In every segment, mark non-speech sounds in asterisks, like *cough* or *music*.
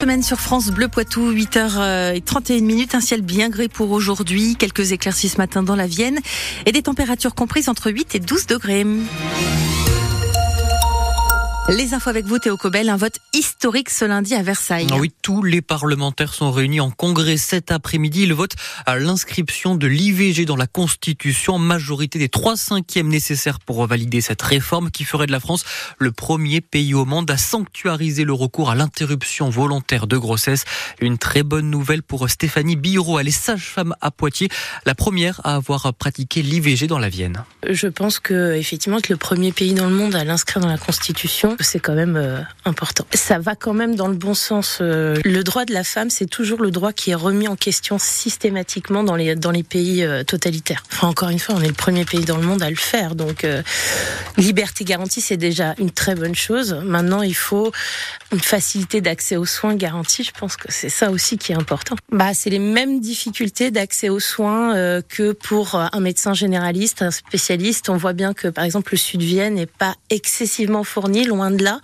Semaine sur France Bleu Poitou, 8h31 minutes, un ciel bien gris pour aujourd'hui, quelques éclaircies ce matin dans la Vienne et des températures comprises entre 8 et 12 degrés. Les infos avec vous, Théo Cobel. Un vote historique ce lundi à Versailles. Ah oui, tous les parlementaires sont réunis en congrès cet après-midi. Ils votent à l'inscription de l'IVG dans la Constitution. Majorité des trois cinquièmes nécessaires pour valider cette réforme qui ferait de la France le premier pays au monde à sanctuariser le recours à l'interruption volontaire de grossesse. Une très bonne nouvelle pour Stéphanie Biro. Elle est sage-femme à Poitiers, la première à avoir pratiqué l'IVG dans la Vienne. Je pense que effectivement être le premier pays dans le monde à l'inscrire dans la Constitution, c'est quand même euh, important. Ça va quand même dans le bon sens. Euh, le droit de la femme, c'est toujours le droit qui est remis en question systématiquement dans les dans les pays euh, totalitaires. Enfin, encore une fois, on est le premier pays dans le monde à le faire, donc liberté garantie, c'est déjà une très bonne chose. Maintenant, il faut une facilité d'accès aux soins garantie. Je pense que c'est ça aussi qui est important. Bah, c'est les mêmes difficultés d'accès aux soins que pour un médecin généraliste, un spécialiste. On voit bien que, par exemple, le Sud-Vienne n'est pas excessivement fourni, loin de là,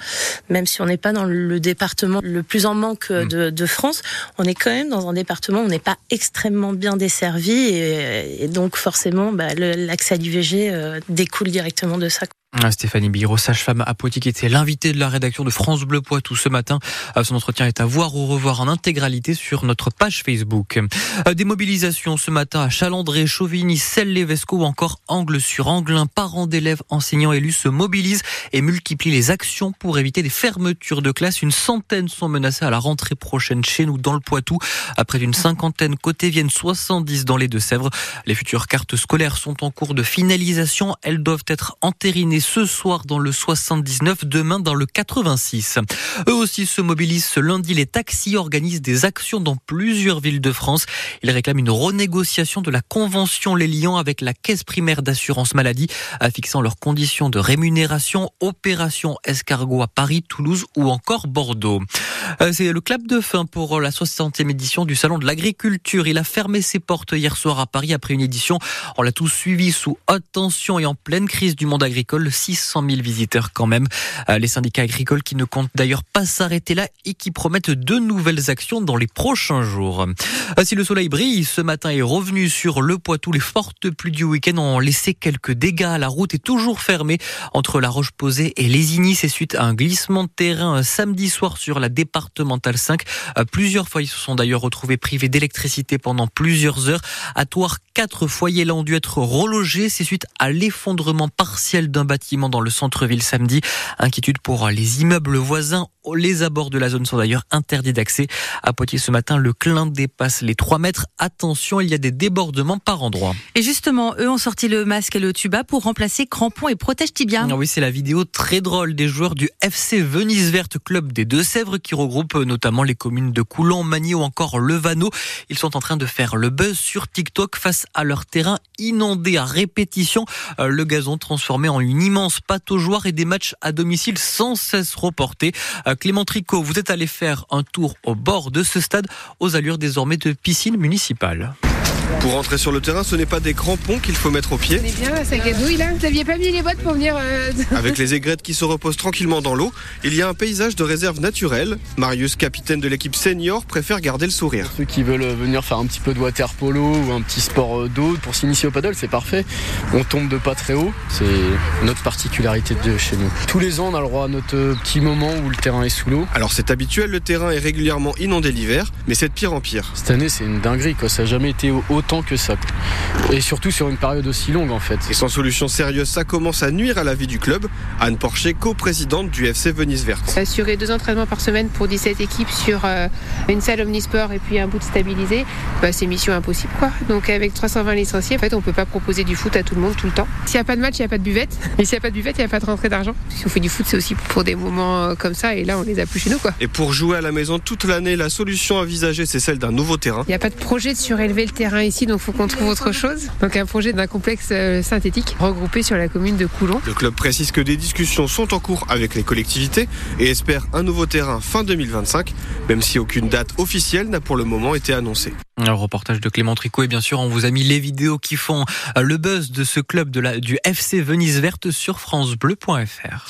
même si on n'est pas dans le département le plus en manque mm. de, France, on est quand même dans un département où on n'est pas extrêmement bien desservi et, donc forcément bah, l'accès à l'IVG euh, découle directement de ça. Ah, Stéphanie Biro, sage-femme à qui était l'invitée de la rédaction de France Bleu Poitou ce matin. Euh, son entretien est à voir ou revoir en intégralité sur notre page Facebook. Euh, des mobilisations ce matin à Chalandré, Chauvigny, Celle-les-Vesco ou encore Angle-sur-Anglin. Parents d'élèves, enseignants élus se mobilisent et multiplient les actions pour éviter des fermetures de classes. Une centaine sont menacées à la rentrée prochaine chez nous dans le Poitou. Après d'une cinquantaine côté viennent 70 dans les Deux-Sèvres. Les futures cartes scolaires sont en cours de finalisation. Elles doivent être entérinées ce soir dans le 79, demain dans le 86. Eux aussi se mobilisent ce lundi. Les taxis organisent des actions dans plusieurs villes de France. Ils réclament une renégociation de la convention les liant avec la caisse primaire d'assurance maladie, fixant leurs conditions de rémunération, opération escargot à Paris, Toulouse ou encore Bordeaux. Euh, c'est le clap de fin pour la 60e édition du Salon de l'Agriculture. Il a fermé ses portes hier soir à Paris après une édition. On l'a tous suivi sous haute tension et en pleine crise du monde agricole. 600 000 visiteurs quand même. Euh, les syndicats agricoles qui ne comptent d'ailleurs pas s'arrêter là et qui promettent de nouvelles actions dans les prochains jours. Euh, si le soleil brille, ce matin est revenu sur le Poitou. Les fortes pluies du week-end ont laissé quelques dégâts. La route est toujours fermée entre la Roche-Posée et Lésigny. C'est suite à un glissement de terrain samedi soir sur la départementale 5. Euh, plusieurs foyers se sont d'ailleurs retrouvés privés d'électricité pendant plusieurs heures. À Toire, quatre foyers là ont dû être relogés. C'est suite à l'effondrement partiel d'un bâtiment dans le centre-ville samedi. Inquiétude pour les immeubles voisins. Les abords de la zone sont d'ailleurs interdits d'accès. À Poitiers ce matin, le clin dépasse les 3 mètres. Attention, il y a des débordements par endroits. Et justement, eux ont sorti le masque et le tuba pour remplacer crampons et protège tibia. Ah oui, c'est la vidéo très drôle des joueurs du FC Venise Verte Club des Deux-Sèvres qui regroupe notamment les communes de Coulon, Magny ou encore Levano. Ils sont en train de faire le buzz sur TikTok face à leur terrain inondé à répétition. Euh, le gazon transformé en une immense pataugeoire et des matchs à domicile sans cesse reportés. Euh, Clément Tricot, vous êtes allé faire un tour au bord de ce stade aux allures désormais de piscine municipale. Pour entrer sur le terrain, ce n'est pas des crampons qu'il faut mettre au pied. On est bien, sac à douille là. Vous n'aviez pas mis les bottes pour venir. Euh, *laughs* Avec les aigrettes qui se reposent tranquillement dans l'eau, il y a un paysage de réserve naturelle. Marius, capitaine de l'équipe senior, préfère garder le sourire. Ceux qui veulent venir faire un petit peu de water polo ou un petit sport euh, d'eau pour s'initier au paddle, c'est parfait. On tombe de pas très haut, c'est notre particularité de chez nous. Tous les ans, on a le droit à notre euh, petit moment où le terrain est sous l'eau. Alors c'est habituel, le terrain est régulièrement inondé l'hiver, mais c'est de pire en pire. Cette année, c'est une dinguerie, quoi. ça n'a jamais été autant que ça. Et surtout sur une période aussi longue en fait. Et sans solution sérieuse, ça commence à nuire à la vie du club. Anne Porcher, co-présidente du FC Venise Verte. Assurer deux entraînements par semaine pour 17 équipes sur euh, une salle omnisport et puis un bout de stabilisé, bah, c'est mission impossible quoi. Donc avec 320 licenciés, en fait on peut pas proposer du foot à tout le monde tout le temps. S'il n'y a pas de match, il n'y a pas de buvette. *laughs* Et s'il n'y a pas de buvette, il n'y a pas de rentrée d'argent. Si on fait du foot, c'est aussi pour des moments euh, comme ça et là on les a plus chez nous quoi. Et pour jouer à la maison toute l'année, la solution envisagée c'est celle d'un nouveau terrain. Il n'y a pas de projet de surélever le terrain ici, donc faut qu'on trouve autre chose. Donc un projet d'un complexe euh, synthétique regroupé sur la commune de Coulon. Le club précise que des discussions sont en cours avec les collectivités et espère un nouveau terrain fin 2025, même si aucune date officielle n'a pour le moment été annoncée. Un reportage de Clément Tricot et bien sûr on vous a mis les vidéos qui font euh, le buzz de ce club de la, du FC Venise Verte sur francebleu.fr.